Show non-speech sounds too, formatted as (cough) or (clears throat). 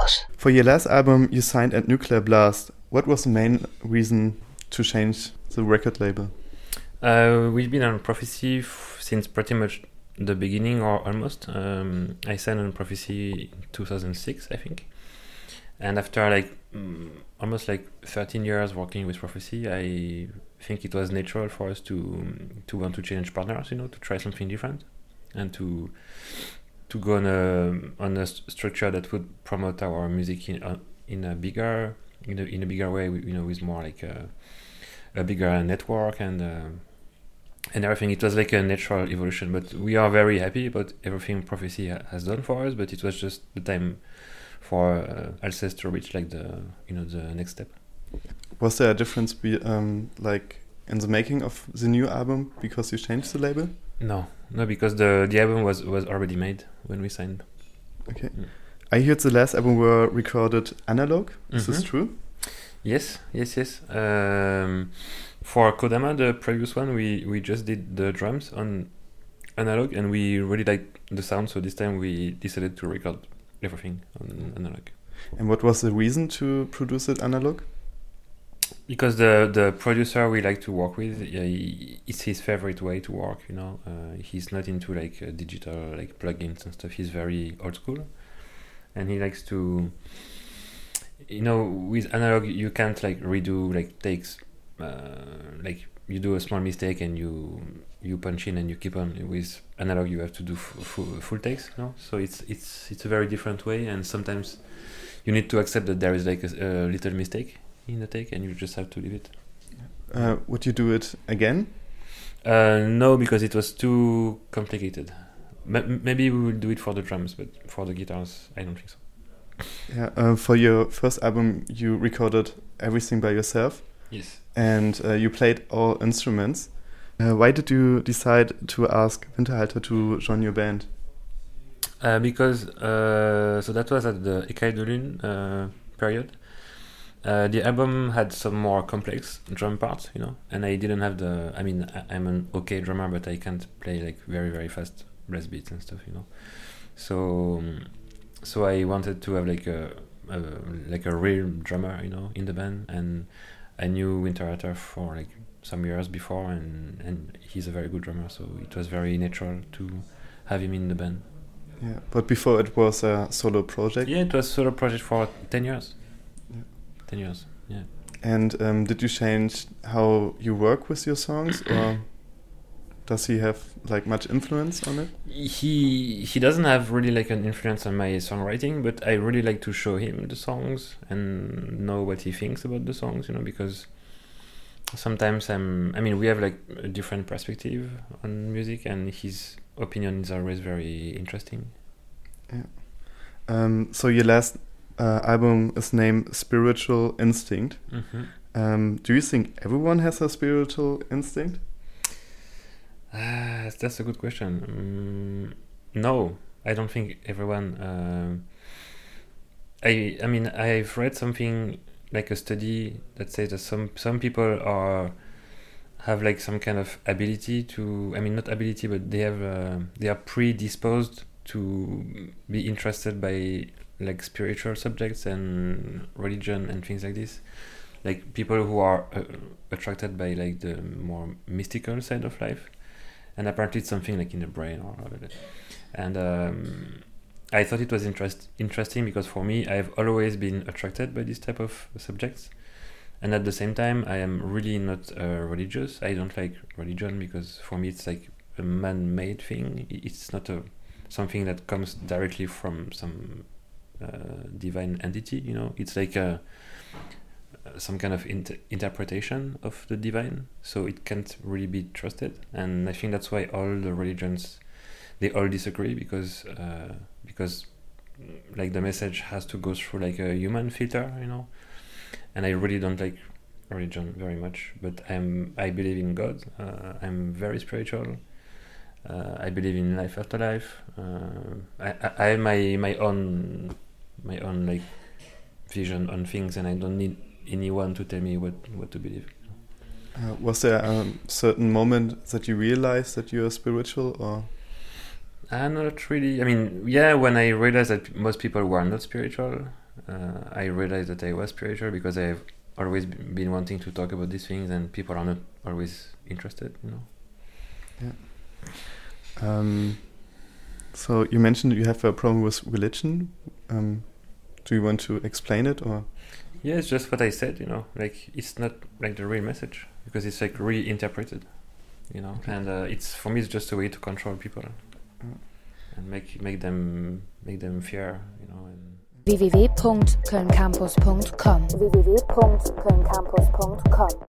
House. For your last album, you signed at Nuclear Blast. What was the main reason to change the record label? Uh, we've been on Prophecy since pretty much the beginning, or almost. Um, I signed on Prophecy in 2006, I think. And after like mm, almost like 13 years working with Prophecy, I think it was natural for us to to want to change partners, you know, to try something different, and to to go on a on a st- structure that would promote our music in uh, in a bigger in a, in a bigger way, you know, with more like a, a bigger network and uh, and everything. It was like a natural evolution, but we are very happy about everything Prophecy has done for us. But it was just the time for uh, Alcest to reach like the you know the next step. Was there a difference, be, um, like in the making of the new album because you changed the label? No, no, because the the album was was already made when we signed. Okay. Mm. I heard the last album were recorded analog. Is this Mhm. true? Yes, yes, yes. Um, for Kodama, the previous one, we we just did the drums on analog, and we really liked the sound. So this time we decided to record everything on analog And what was the reason to produce it analog? Because the the producer we like to work with, he, it's his favorite way to work. You know, uh, he's not into like uh, digital like plugins and stuff. He's very old school, and he likes to. You know, with analog, you can't like redo like takes. Uh, like you do a small mistake and you you punch in and you keep on. With analog, you have to do full takes. Know, so it's it's it's a very different way, and sometimes you need to accept that there is like a, a little mistake in the take, and you just have to leave it. Uh, would you do it again? Uh, no, because it was too complicated. M- maybe we will do it for the drums, but for the guitars, I don't think so. Yeah. Uh, for your first album, you recorded everything by yourself, Yes. and uh, you played all instruments. Uh, why did you decide to ask Winterhalter to join your band? Uh, because uh, so that was at the Écaille de Lune uh, period. Uh, the album had some more complex drum parts, you know, and I didn't have the. I mean, I, I'm an okay drummer, but I can't play like very very fast brass beats and stuff, you know. So, um, so I wanted to have like a, a like a real drummer, you know, in the band, and I knew Winterhalter for like some years before, and and he's a very good drummer, so it was very natural to have him in the band. Yeah. But before it was a solo project. Yeah, it was solo project for ten years. Yeah. Ten years. Yeah. And um, did you change how you work with your songs, (clears throat) or does he have like much influence on it? He he doesn't have really like an influence on my songwriting, but I really like to show him the songs and know what he thinks about the songs. You know, because sometimes I'm. I mean, we have like a different perspective on music, and his opinion is always very interesting. Yeah. Um, so your last uh, album is named Spiritual Instinct. Mm-hmm. Um, do you think everyone has a spiritual instinct? Ah, that's a good question. Mm, no, I don't think everyone. Um, I I mean I've read something like a study that says that some some people are have like some kind of ability to. I mean not ability, but they have uh, they are predisposed to be interested by like spiritual subjects and religion and things like this. Like people who are uh, attracted by like the more mystical side of life. And apparently it's something like in the brain or whatever. and um, i thought it was interest interesting because for me i've always been attracted by this type of subjects. And at the same time i am really not uh, religious. I don't like religion because for me it's like a man-made thing. It's not a something that comes directly from some divine entity you know? It's like a some kind of inter- interpretation of the divine so it can't really be trusted. And i think that's why all the religions they all disagree because uh, because like the message has to go through like a human filter you know? And i really don't like religion very much but i'm i believe in god uh, i'm very spiritual uh, i believe in life after life uh, I, I, I have my my own my own like vision on things and i don't need anyone to tell me what what to believe Uh, was there a certain moment that you realized that you are spiritual, or Uh, not really. I mean, yeah, when I realized that most people were not spiritual, uh, I realized that I was spiritual because I've always been wanting to talk about these things, and people are not always interested. You know. Yeah. Um, so you mentioned you have a problem with religion. Um, do you want to explain it or? Yeah, it's just what I said. You know, like it's not like the real message because it's like reinterpreted. You know, Okay. and uh, it's for me it's just a way to control people Mm. and make make them make them fear. You know, and www.kölncampus.com www.kölncampus.com